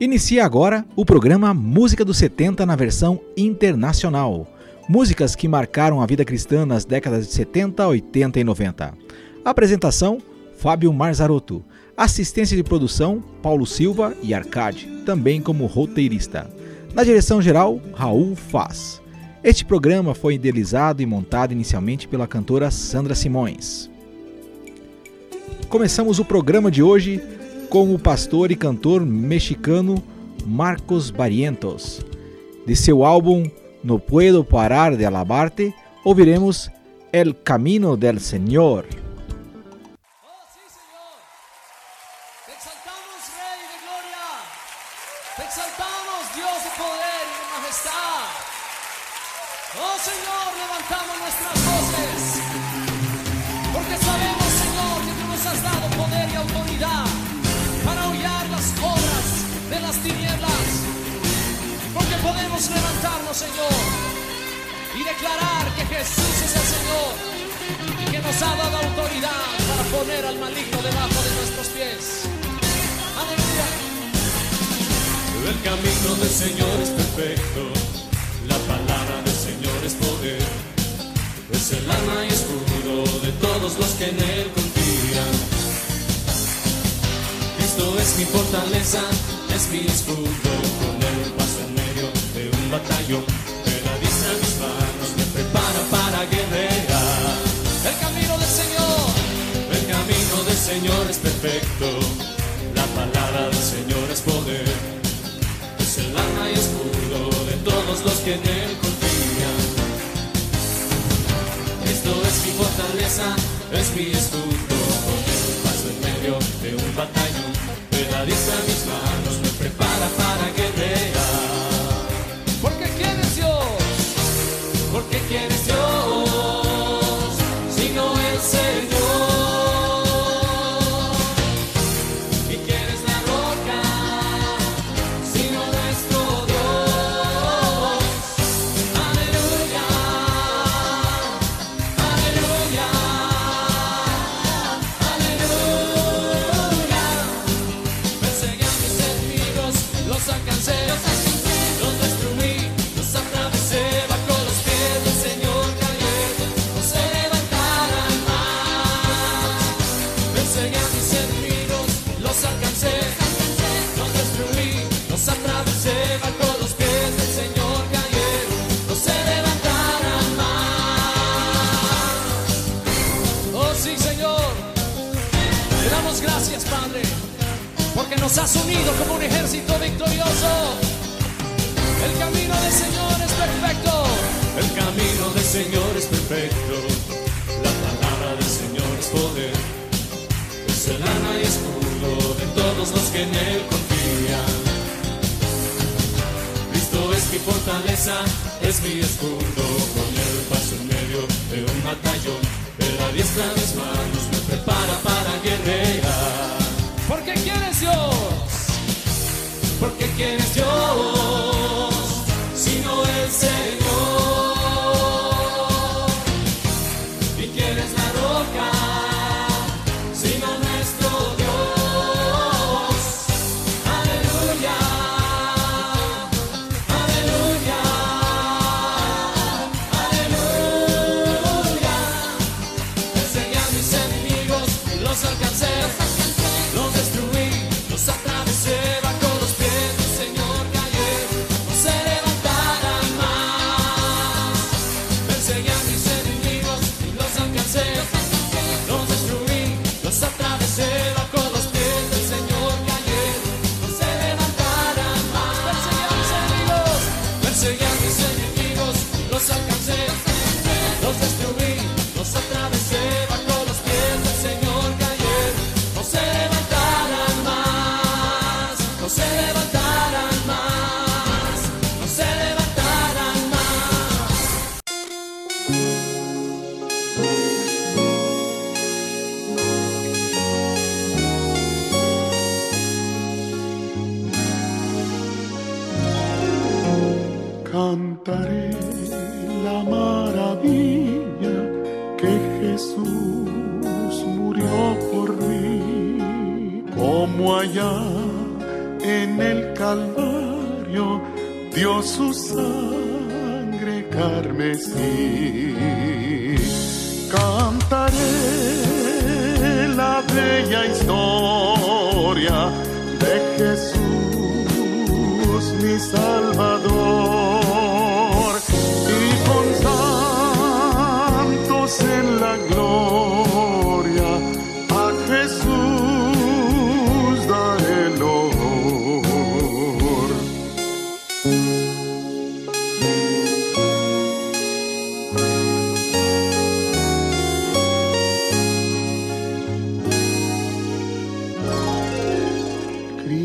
Inicia agora o programa Música dos 70 na versão internacional. Músicas que marcaram a vida cristã nas décadas de 70, 80 e 90. Apresentação: Fábio Marzarotto. Assistência de produção: Paulo Silva e Arcade, também como roteirista. Na direção geral, Raul Faz. Este programa foi idealizado e montado inicialmente pela cantora Sandra Simões. Começamos o programa de hoje com o pastor e cantor mexicano Marcos Barrientos. De seu álbum No Puedo Parar de Alabarte, ouviremos El Camino del Señor. Escudo de todos los que en Él confían. Cristo es mi fortaleza, es mi escudo batallón, la diestra mis manos me prepara para guerrear. El camino del Señor, el camino del Señor es perfecto, la palabra del Señor es poder, es el alma y escudo de todos los que en él es mi escudo, nos has unido como un ejército victorioso. El camino del Señor es perfecto. El camino del Señor es perfecto. La palabra del Señor es poder. Es el alma y escudo de todos los que en Él confían. Cristo es mi fortaleza, es mi escudo. Con Él paso en medio de un batallón. Él adiestra mis manos, me prepara para guerrear. Porque quién es Dios. Porque quién es Dios.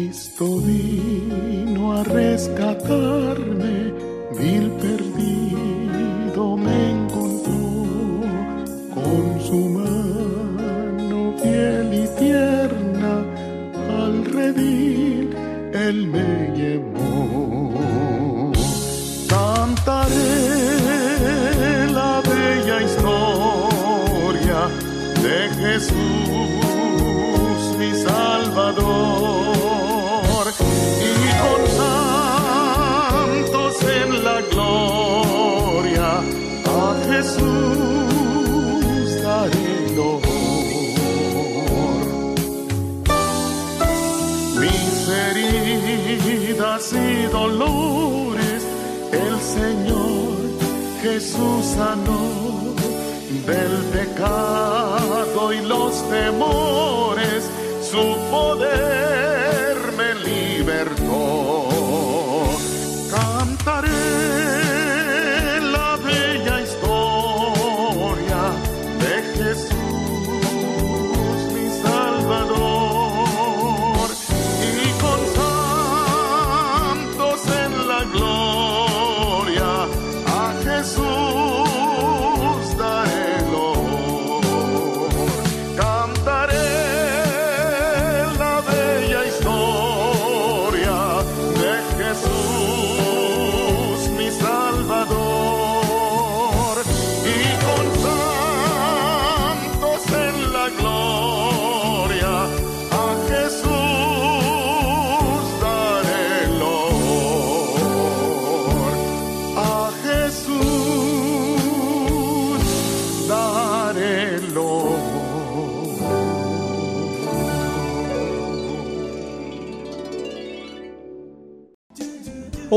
Cristo vino a rescatarme, vil perdido del pecado y los temores, su poder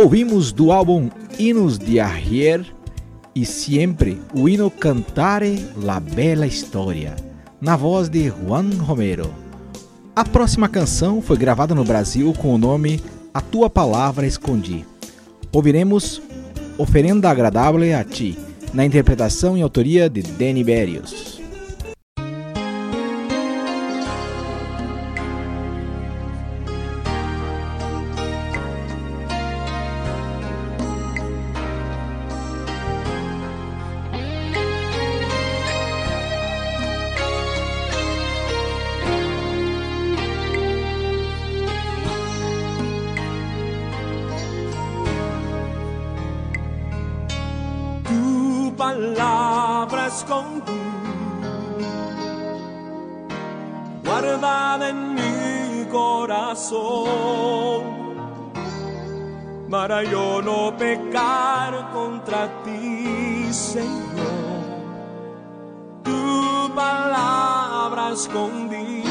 Ouvimos do álbum Hinos de Ayer e Siempre o hino Cantare la Bella História, na voz de Juan Romero. A próxima canção foi gravada no Brasil com o nome A Tua Palavra Escondi. Ouviremos Oferenda Agradável a Ti, na interpretação e autoria de Danny Berrios. Palabra escondí, guardada en mi corazón, para yo no pecar contra ti, Señor. Tu palabra escondí,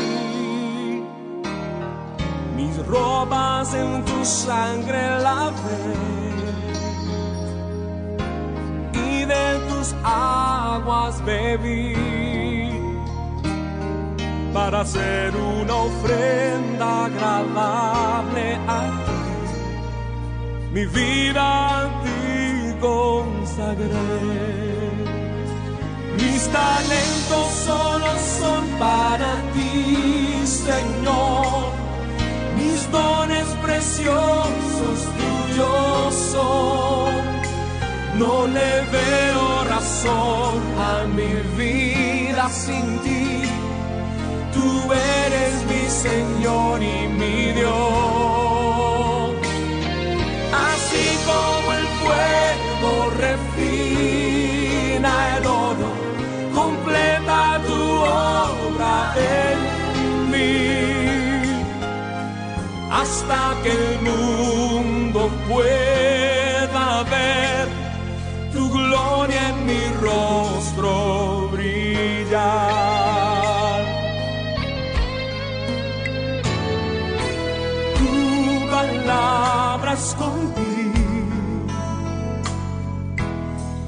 mis ropas en tu sangre lavé. Y aguas bebí para hacer una ofrenda agradable a ti. Mi vida a ti consagré. Mis talentos solo son para ti, Señor. Mis dones preciosos tuyos son. No le veo razón a mi vida sin ti. Tú eres mi Señor y mi Dios. Así como el fuego refina el oro, completa tu obra en mí. hasta que el mundo pueda ver mi rostro brillar. Tu palabra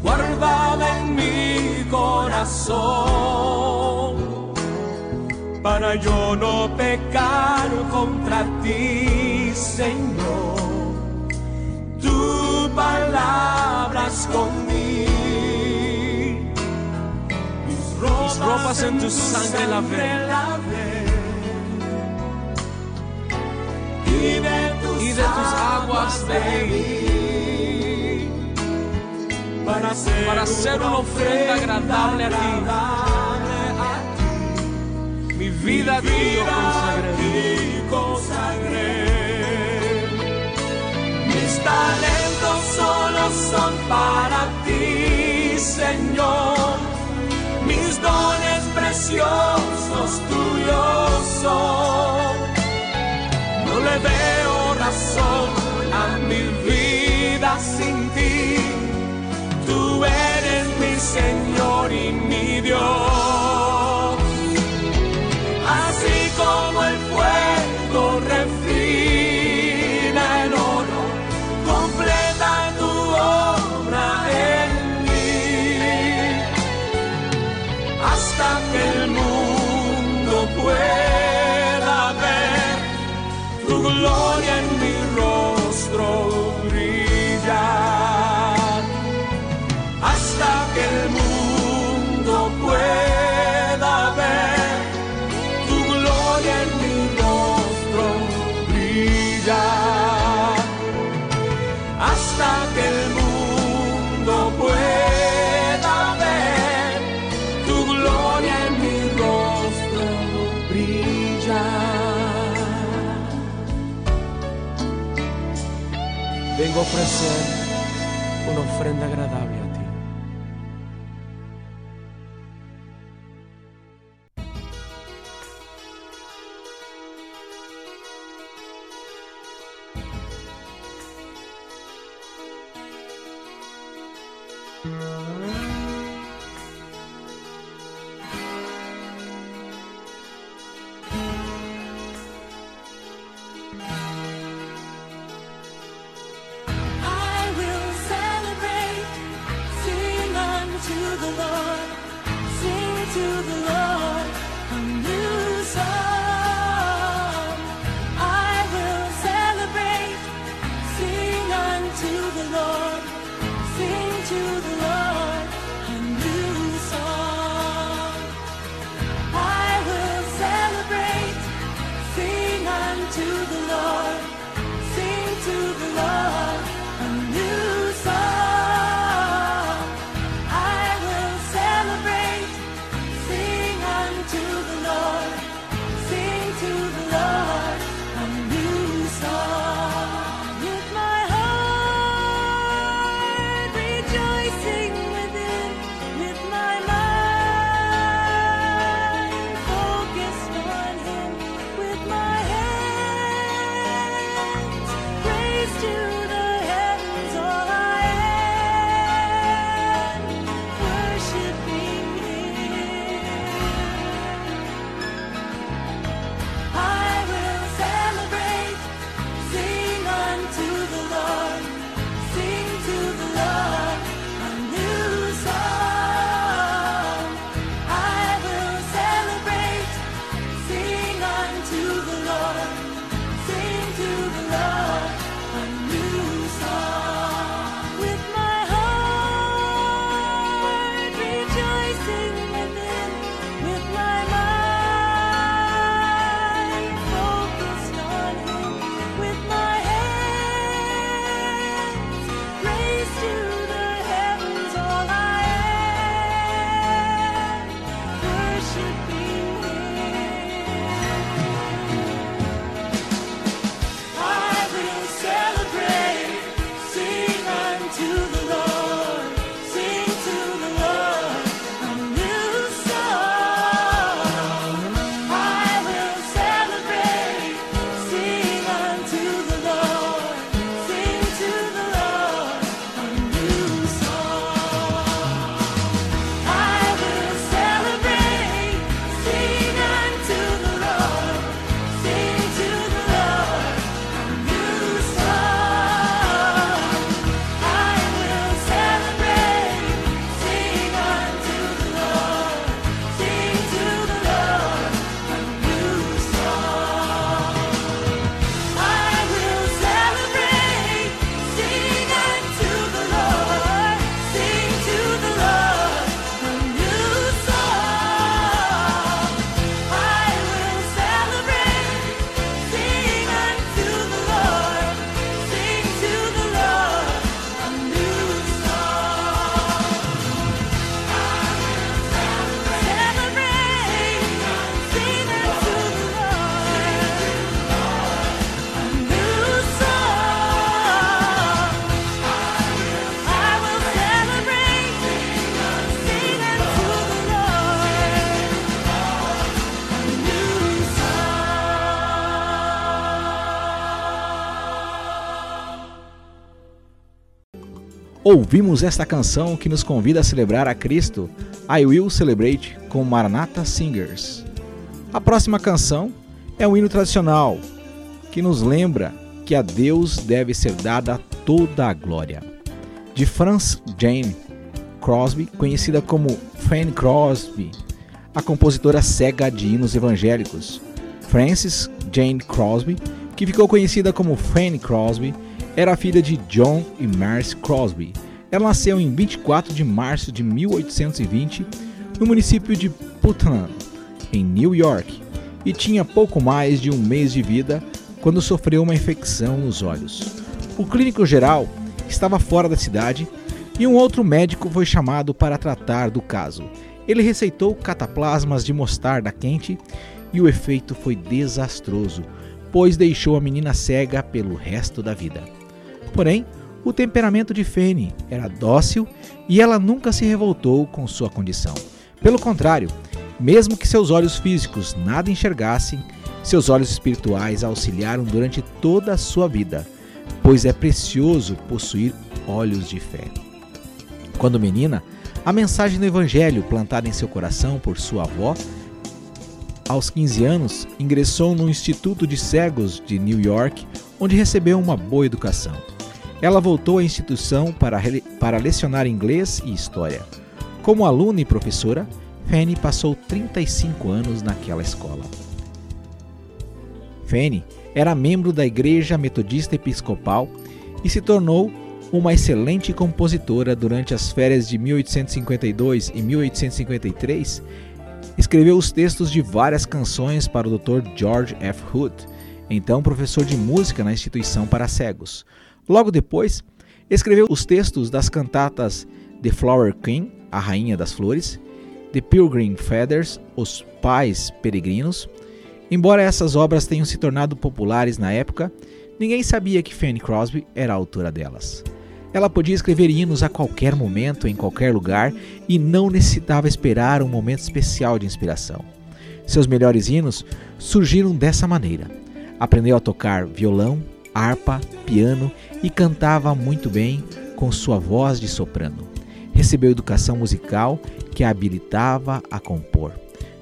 guardada en mi corazón para yo no pecar contra ti, Señor. Tu palabra escondí. Ropas, en tu sangre lavé. Y de tus, aguas bebí. Para hacer, Para hacer una ofrenda agradable a ti. Mi vida a ti yo consagré. Mis talentos solo son para ti, Señor. Mis dones preciosos tuyos son. No le veo razón a mi vida sin ti. Tú eres mi Señor y mi Dios. Vengo a ofrecer una ofrenda agradable the Lord, sing to the Lord. Ouvimos esta canção que nos convida a celebrar a Cristo, I Will Celebrate, com Maranatha Singers. A próxima canção é um hino tradicional que nos lembra que a Deus deve ser dada toda a glória. De Franz Jane Crosby, conhecida como Fanny Crosby, a compositora cega de hinos evangélicos. Frances Jane Crosby, que ficou conhecida como Fanny Crosby, era filha de John e Marcy Crosby. Ela nasceu em 24 de março de 1820 no município de Putnam, em New York, e tinha pouco mais de um mês de vida quando sofreu uma infecção nos olhos. O clínico geral estava fora da cidade e um outro médico foi chamado para tratar do caso. Ele receitou cataplasmas de mostarda quente e o efeito foi desastroso, pois deixou a menina cega pelo resto da vida. Porém, o temperamento de Fanny era dócil e ela nunca se revoltou com sua condição. Pelo contrário, mesmo que seus olhos físicos nada enxergassem, seus olhos espirituais auxiliaram durante toda a sua vida, pois é precioso possuir olhos de fé. Quando menina, a mensagem do Evangelho plantada em seu coração por sua avó, aos 15 anos, ingressou no Instituto de Cegos de New York, onde recebeu uma boa educação. Ela voltou à instituição para, para lecionar inglês e história. Como aluna e professora, Fanny passou 35 anos naquela escola. Fanny era membro da Igreja Metodista Episcopal e se tornou uma excelente compositora durante as férias de 1852 e 1853. Escreveu os textos de várias canções para o Dr. George F. Hood, então professor de música na instituição para cegos. Logo depois, escreveu os textos das cantatas The Flower Queen, A Rainha das Flores, The Pilgrim Feathers, Os Pais Peregrinos. Embora essas obras tenham se tornado populares na época, ninguém sabia que Fanny Crosby era a autora delas. Ela podia escrever hinos a qualquer momento, em qualquer lugar, e não necessitava esperar um momento especial de inspiração. Seus melhores hinos surgiram dessa maneira. Aprendeu a tocar violão, harpa, piano e cantava muito bem com sua voz de soprano. Recebeu educação musical que a habilitava a compor.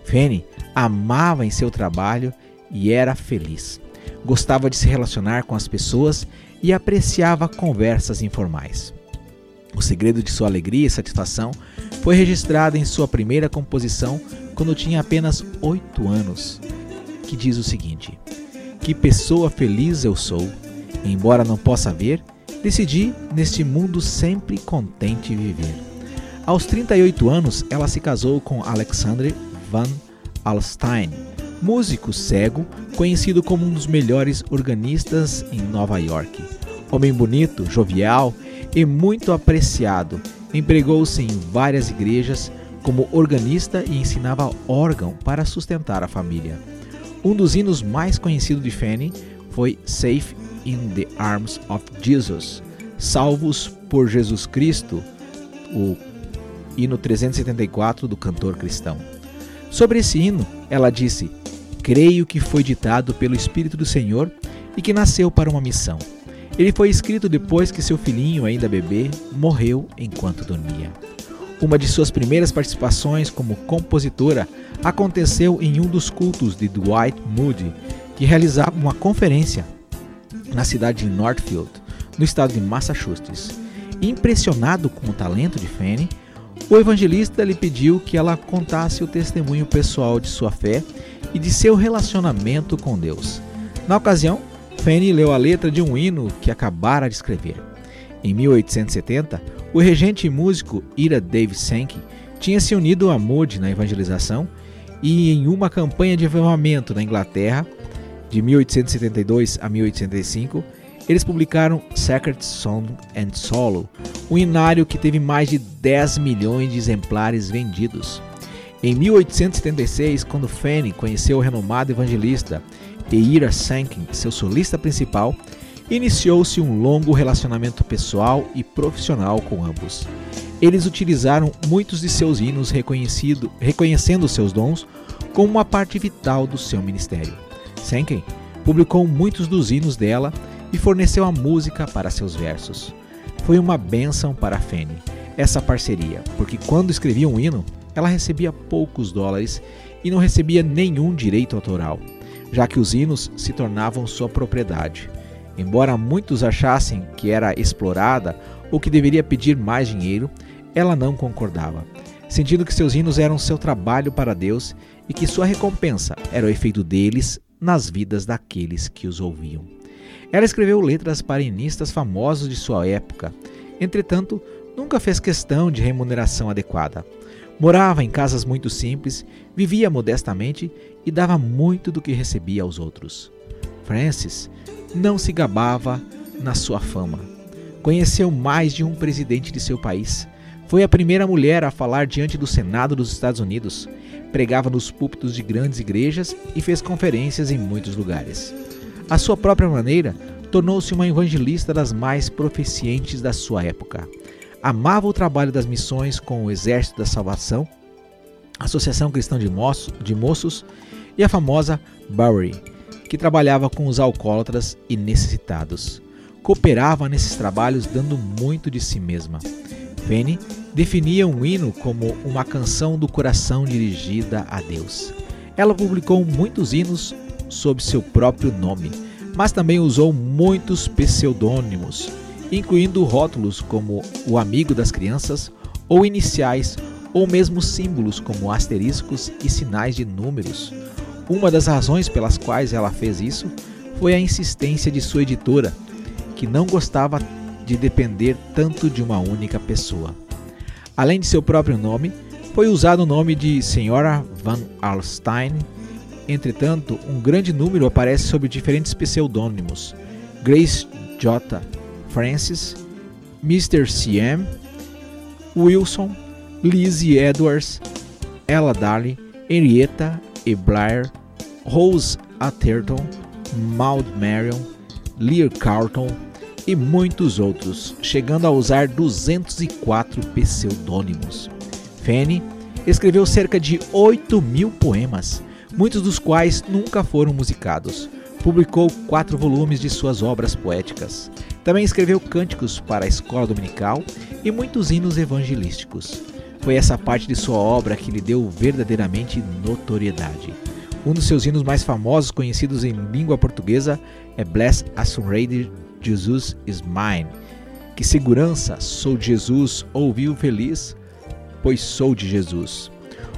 Fanny amava em seu trabalho e era feliz. Gostava de se relacionar com as pessoas e apreciava conversas informais. O segredo de sua alegria e satisfação foi registrado em sua primeira composição quando tinha apenas oito anos, que diz o seguinte: Que pessoa feliz eu sou Embora não possa ver, decidi neste mundo sempre contente viver. Aos 38 anos, ela se casou com Alexander Van Alstein, músico cego, conhecido como um dos melhores organistas em Nova York. Homem bonito, jovial e muito apreciado, empregou-se em várias igrejas como organista e ensinava órgão para sustentar a família. Um dos hinos mais conhecidos de Fanny foi Safe in the Arms of Jesus, Salvos por Jesus Cristo, o hino 374 do cantor cristão. Sobre esse hino, ela disse: Creio que foi ditado pelo Espírito do Senhor e que nasceu para uma missão. Ele foi escrito depois que seu filhinho, ainda bebê, morreu enquanto dormia. Uma de suas primeiras participações como compositora aconteceu em um dos cultos de Dwight Moody, que realizava uma conferência na cidade de Northfield, no estado de Massachusetts. Impressionado com o talento de Fanny, o evangelista lhe pediu que ela contasse o testemunho pessoal de sua fé e de seu relacionamento com Deus. Na ocasião, Fanny leu a letra de um hino que acabara de escrever. Em 1870, o regente e músico Ira Dave Sankey tinha se unido a Moody na evangelização e em uma campanha de avivamento na Inglaterra, de 1872 a 1885, eles publicaram Sacred Song and Solo, um inário que teve mais de 10 milhões de exemplares vendidos. Em 1876, quando Fanny conheceu o renomado evangelista Eira Sankin, seu solista principal, iniciou-se um longo relacionamento pessoal e profissional com ambos. Eles utilizaram muitos de seus hinos reconhecendo seus dons como uma parte vital do seu ministério. Senken publicou muitos dos hinos dela e forneceu a música para seus versos. Foi uma bênção para Fanny essa parceria, porque quando escrevia um hino, ela recebia poucos dólares e não recebia nenhum direito autoral, já que os hinos se tornavam sua propriedade. Embora muitos achassem que era explorada ou que deveria pedir mais dinheiro, ela não concordava, sentindo que seus hinos eram seu trabalho para Deus e que sua recompensa era o efeito deles nas vidas daqueles que os ouviam. Ela escreveu letras para hinistas famosos de sua época, entretanto, nunca fez questão de remuneração adequada. Morava em casas muito simples, vivia modestamente e dava muito do que recebia aos outros. Francis não se gabava na sua fama. Conheceu mais de um presidente de seu país. Foi a primeira mulher a falar diante do Senado dos Estados Unidos. Pregava nos púlpitos de grandes igrejas e fez conferências em muitos lugares. À sua própria maneira, tornou-se uma evangelista das mais proficientes da sua época amava o trabalho das missões com o Exército da Salvação, a Associação Cristã de, Moços, de Moços e a famosa Bowery, que trabalhava com os alcoólatras e necessitados. Cooperava nesses trabalhos dando muito de si mesma. Fanny definia um hino como uma canção do coração dirigida a Deus. Ela publicou muitos hinos sob seu próprio nome, mas também usou muitos pseudônimos incluindo rótulos como o amigo das crianças, ou iniciais, ou mesmo símbolos como asteriscos e sinais de números. Uma das razões pelas quais ela fez isso foi a insistência de sua editora, que não gostava de depender tanto de uma única pessoa. Além de seu próprio nome, foi usado o nome de Senhora Van Alstein. Entretanto, um grande número aparece sob diferentes pseudônimos: Grace J. Francis, Mr. CM, Wilson, Lizzie Edwards, Ella Daly, Henrietta E. Blair, Rose Atherton, Maud Marion, Lear Carlton e muitos outros, chegando a usar 204 pseudônimos. Fanny escreveu cerca de 8 mil poemas, muitos dos quais nunca foram musicados. Publicou quatro volumes de suas obras poéticas. Também escreveu cânticos para a escola dominical e muitos hinos evangelísticos. Foi essa parte de sua obra que lhe deu verdadeiramente notoriedade. Um dos seus hinos mais famosos conhecidos em língua portuguesa é Bless Assured Jesus is Mine. Que segurança, sou de Jesus, ouviu feliz, pois sou de Jesus.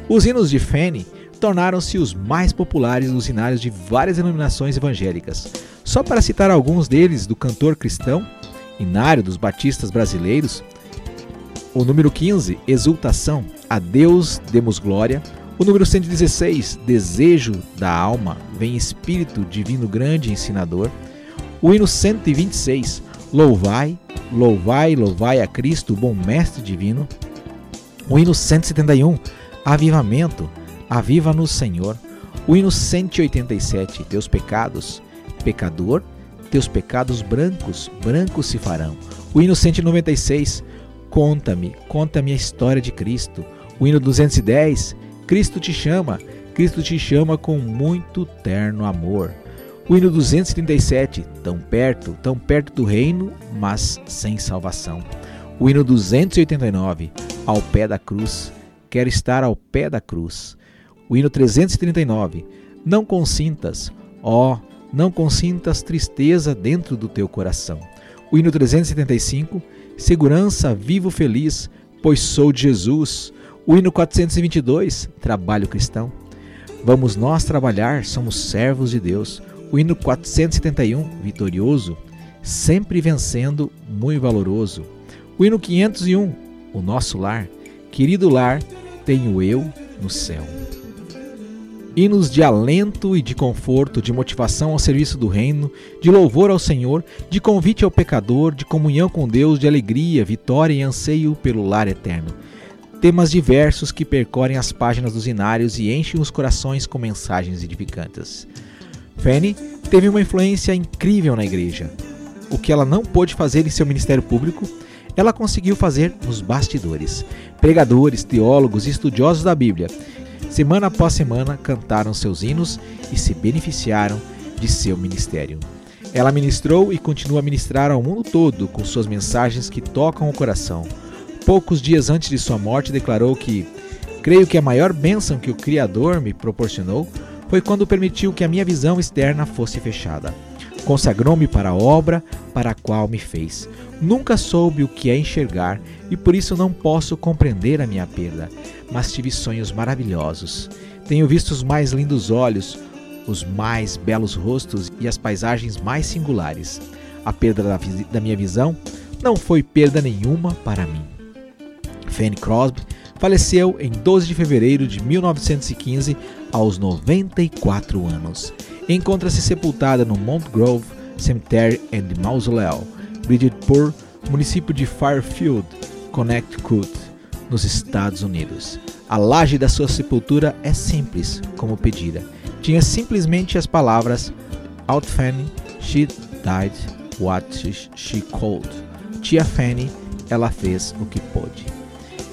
Os hinos de Fanny tornaram-se os mais populares nos hinários de várias denominações evangélicas. Só para citar alguns deles do cantor cristão, hinário dos batistas brasileiros, o número 15, Exultação, a Deus demos glória. O número 116, Desejo da alma, vem Espírito Divino Grande Ensinador. O hino 126, Louvai, louvai, louvai a Cristo, bom Mestre Divino. O hino 171, Avivamento, aviva-nos, Senhor. O hino 187, Teus pecados, pecador, teus pecados brancos, brancos se farão. O hino 196, conta-me, conta-me a história de Cristo. O hino 210, Cristo te chama, Cristo te chama com muito terno amor. O hino 237, tão perto, tão perto do reino, mas sem salvação. O hino 289, ao pé da cruz, quero estar ao pé da cruz. O hino 339, não consintas, ó, não consintas tristeza dentro do teu coração. O hino 375, segurança, vivo feliz, pois sou de Jesus. O hino 422, trabalho cristão. Vamos nós trabalhar, somos servos de Deus. O hino 471, vitorioso, sempre vencendo, muito valoroso. O hino 501, o nosso lar, querido lar, tenho eu no céu hinos de alento e de conforto, de motivação ao serviço do reino, de louvor ao Senhor, de convite ao pecador, de comunhão com Deus, de alegria, vitória e anseio pelo lar eterno. Temas diversos que percorrem as páginas dos inários e enchem os corações com mensagens edificantes. Fanny teve uma influência incrível na igreja. O que ela não pôde fazer em seu ministério público, ela conseguiu fazer nos bastidores. Pregadores, teólogos e estudiosos da Bíblia semana após semana cantaram seus hinos e se beneficiaram de seu ministério. Ela ministrou e continua a ministrar ao mundo todo com suas mensagens que tocam o coração. Poucos dias antes de sua morte, declarou que creio que a maior bênção que o Criador me proporcionou foi quando permitiu que a minha visão externa fosse fechada. Consagrou-me para a obra para a qual me fez. Nunca soube o que é enxergar e por isso não posso compreender a minha perda, mas tive sonhos maravilhosos. Tenho visto os mais lindos olhos, os mais belos rostos e as paisagens mais singulares. A perda da, da minha visão não foi perda nenhuma para mim. Fanny Crosby faleceu em 12 de fevereiro de 1915, aos 94 anos. Encontra-se sepultada no Mount Grove Cemetery and Mausoleum, Bridgeport, município de Fairfield, Connecticut, nos Estados Unidos. A laje da sua sepultura é simples, como pedira tinha simplesmente as palavras Out Fanny, she died what she could. Tia Fanny, ela fez o que pôde.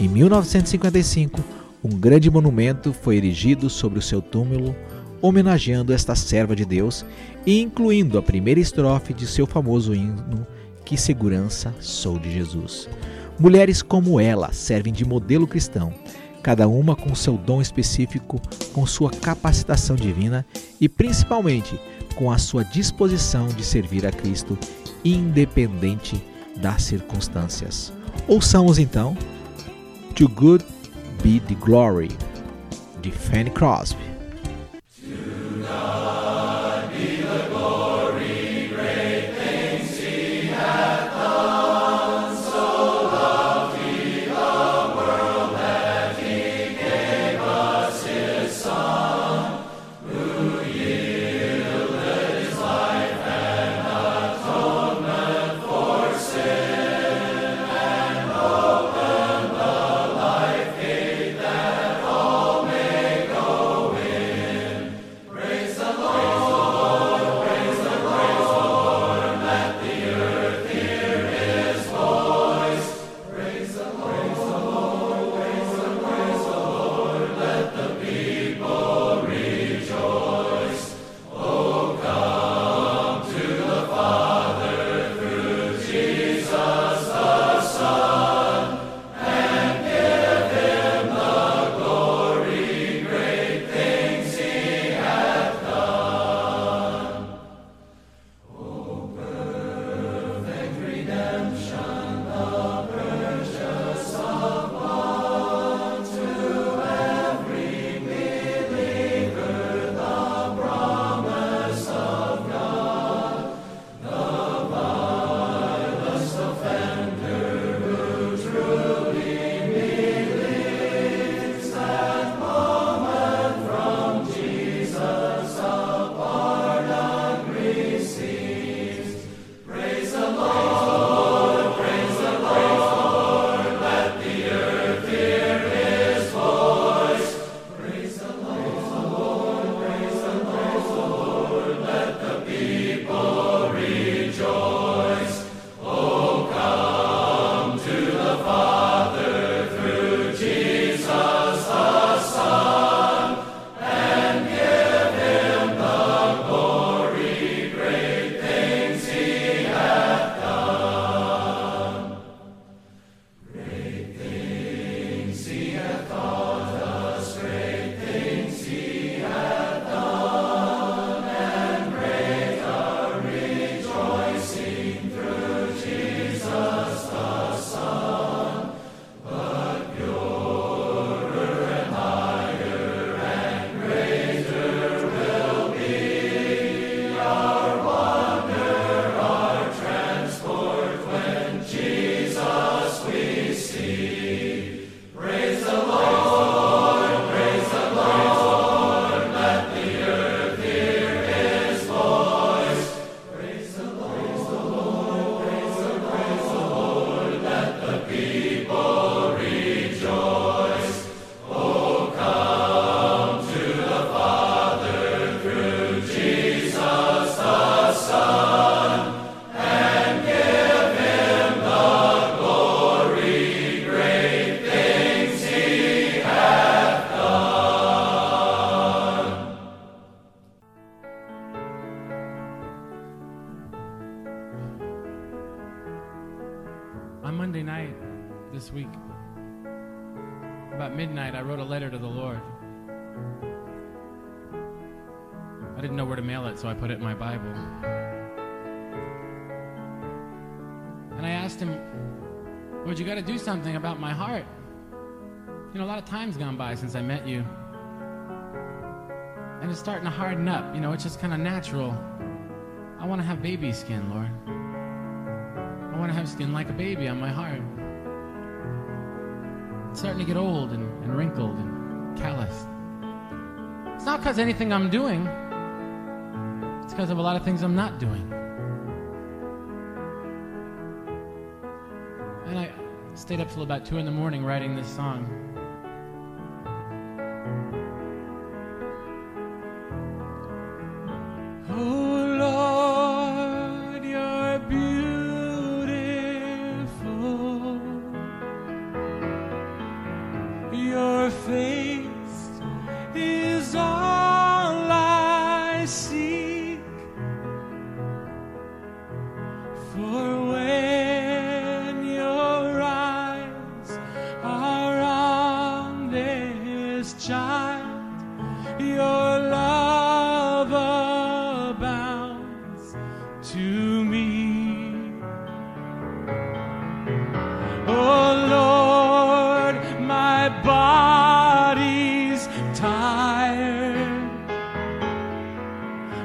Em 1955, um grande monumento foi erigido sobre o seu túmulo, homenageando esta serva de Deus e incluindo a primeira estrofe de seu famoso hino Que segurança sou de Jesus. Mulheres como ela servem de modelo cristão cada uma com seu dom específico, com sua capacitação divina e principalmente com a sua disposição de servir a Cristo, independente das circunstâncias. Ouçamos então To Good Be the Glory, de Fanny Crosby. Asked him, Lord, you got to do something about my heart. You know, a lot of time's gone by since I met you. And it's starting to harden up. You know, it's just kind of natural. I want to have baby skin, Lord. I want to have skin like a baby on my heart. It's starting to get old and, and wrinkled and calloused. It's not because anything I'm doing, it's because of a lot of things I'm not doing. Stayed up till about 2 in the morning writing this song.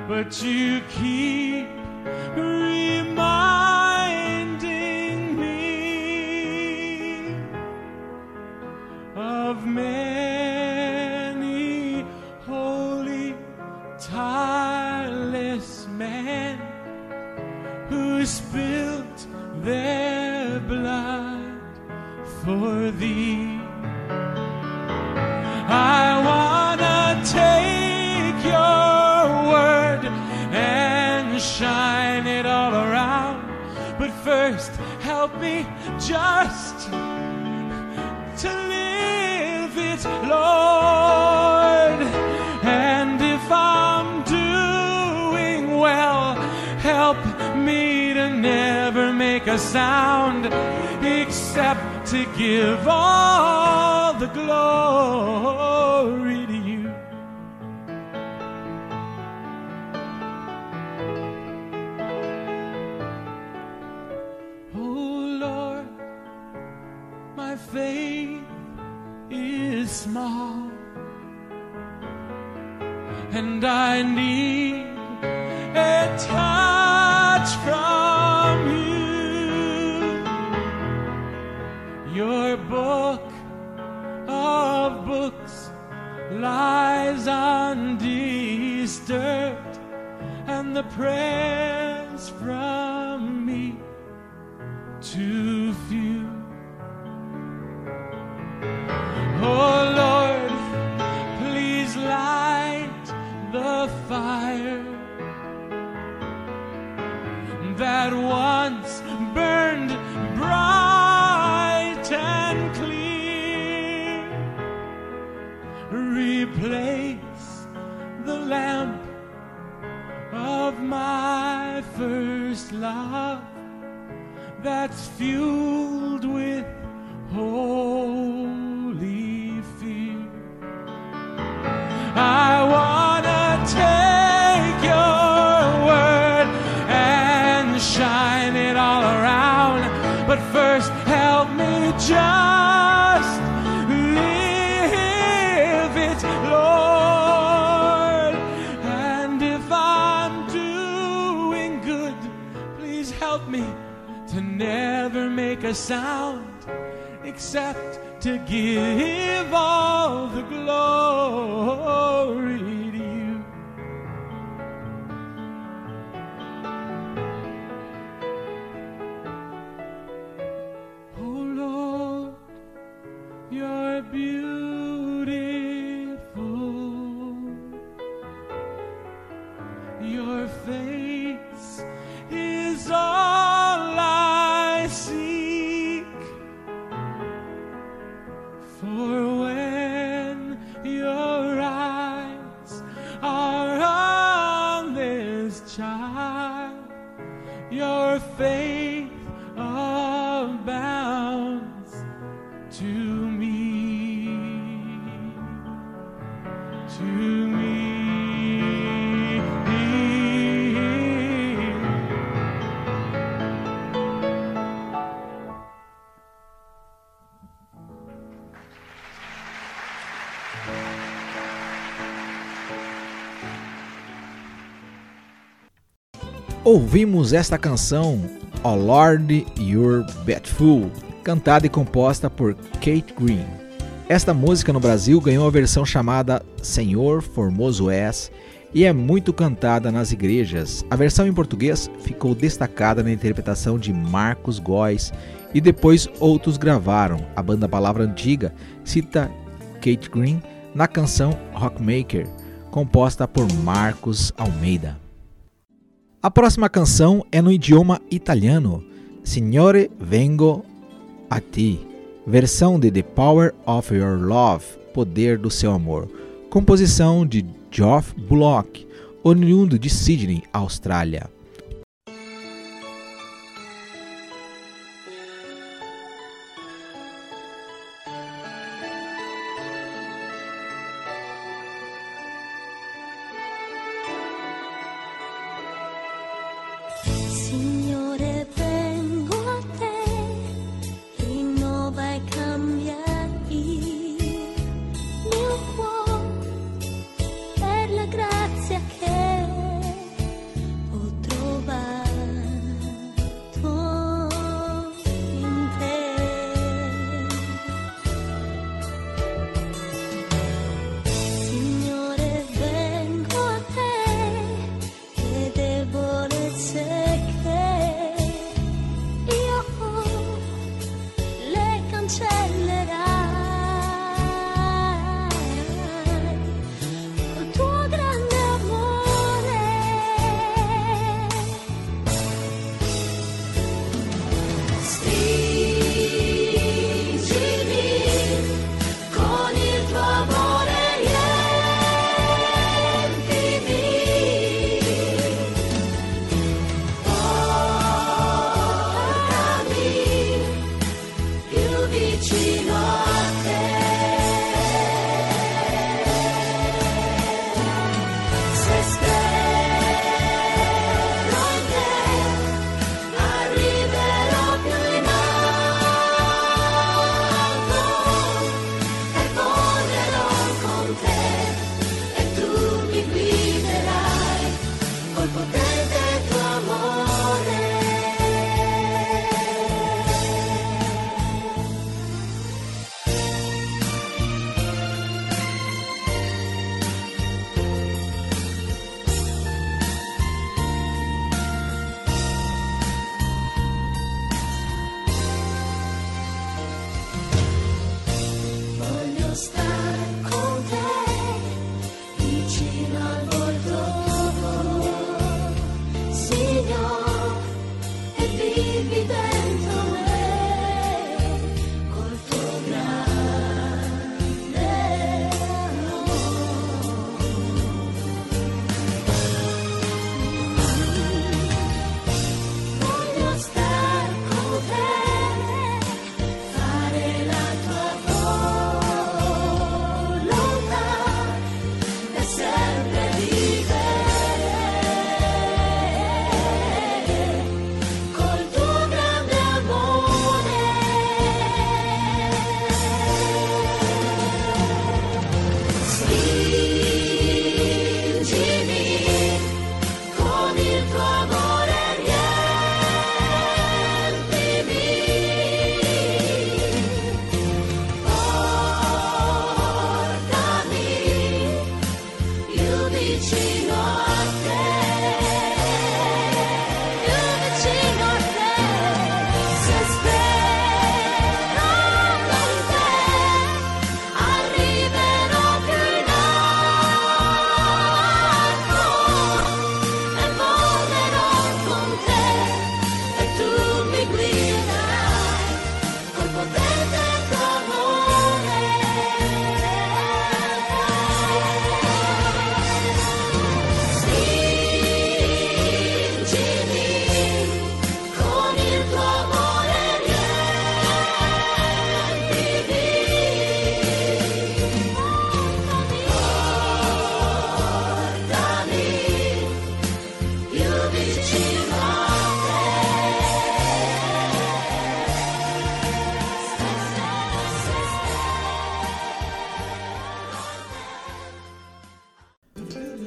But you keep reminding sound except to give all the glory undisturbed, and the prayers from me too few. Love that's fueled sound except to give all the glory to you. Oh Lord, you're beautiful. Ouvimos esta canção, Oh Lord You're Beautiful, cantada e composta por Kate Green. Esta música no Brasil ganhou a versão chamada Senhor Formoso És e é muito cantada nas igrejas. A versão em português ficou destacada na interpretação de Marcos Góes e depois outros gravaram. A banda Palavra Antiga cita Kate Green na canção Rockmaker, composta por Marcos Almeida. A próxima canção é no idioma italiano, Signore Vengo a Ti, versão de The Power of Your Love, Poder do Seu Amor, composição de Geoff Bullock, oriundo de Sydney, Austrália.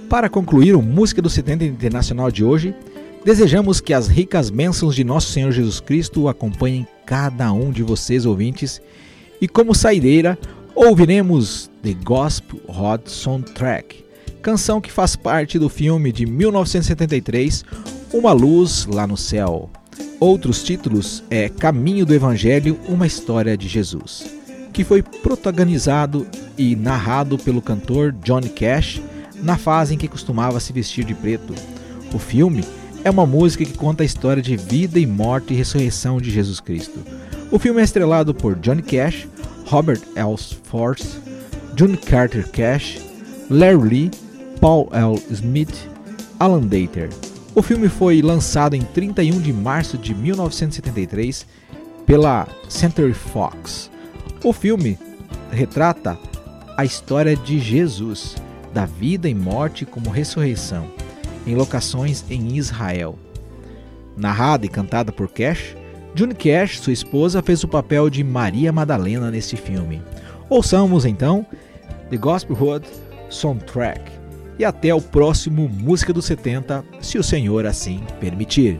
Para concluir o Música do 70 Internacional de hoje, desejamos que as ricas bênçãos de nosso Senhor Jesus Cristo acompanhem cada um de vocês ouvintes e como saideira ouviremos The Gospel Hot Soundtrack, canção que faz parte do filme de 1973 Uma Luz Lá no Céu. Outros títulos é Caminho do Evangelho, uma história de Jesus, que foi protagonizado e narrado pelo cantor Johnny Cash na fase em que costumava se vestir de preto. O filme é uma música que conta a história de vida e morte e ressurreição de Jesus Cristo. O filme é estrelado por Johnny Cash, Robert Elsforth, June Carter Cash, Larry Lee, Paul L. Smith, Alan Dater. O filme foi lançado em 31 de março de 1973 pela Century Fox. O filme retrata a história de Jesus da vida e morte como ressurreição, em locações em Israel. Narrada e cantada por Cash, June Cash, sua esposa, fez o papel de Maria Madalena neste filme. Ouçamos então The Gospel Hood Soundtrack. E até o próximo Música dos 70, se o Senhor assim permitir.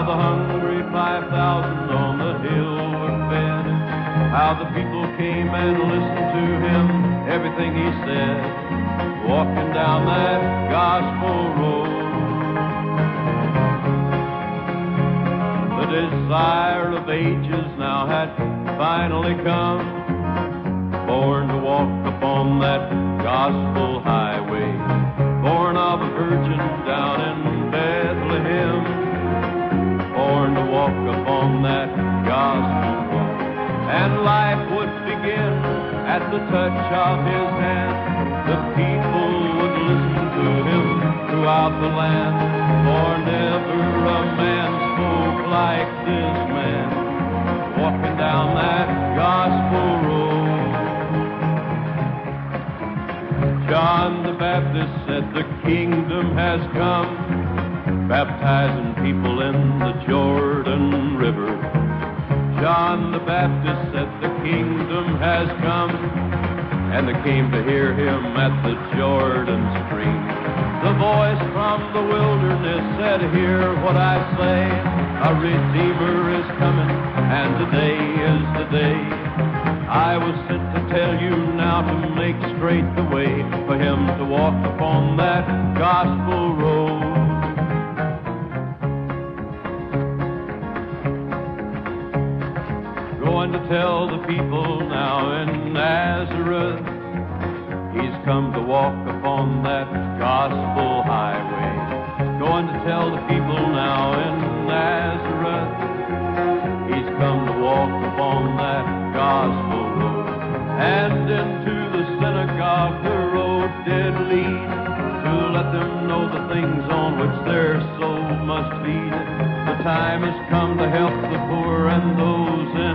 How the hungry 5,000 on the hill were fed. How the people came and listened to him, everything he said. Walking down that gospel road. The desire of ages now had finally come, Baptist said the kingdom has come, baptizing people in the Jordan River. John the Baptist said the kingdom has come, and they came to hear him at the Jordan stream. The voice from the wilderness said, Hear what I say. A Redeemer is coming, and today is the day. I was sent to tell you now to make straight the way for him to walk upon that gospel road. Going to tell the people now in Nazareth, he's come to walk upon that gospel highway. Going to tell the people now things on which their soul must feed. The time has come to help the poor and those in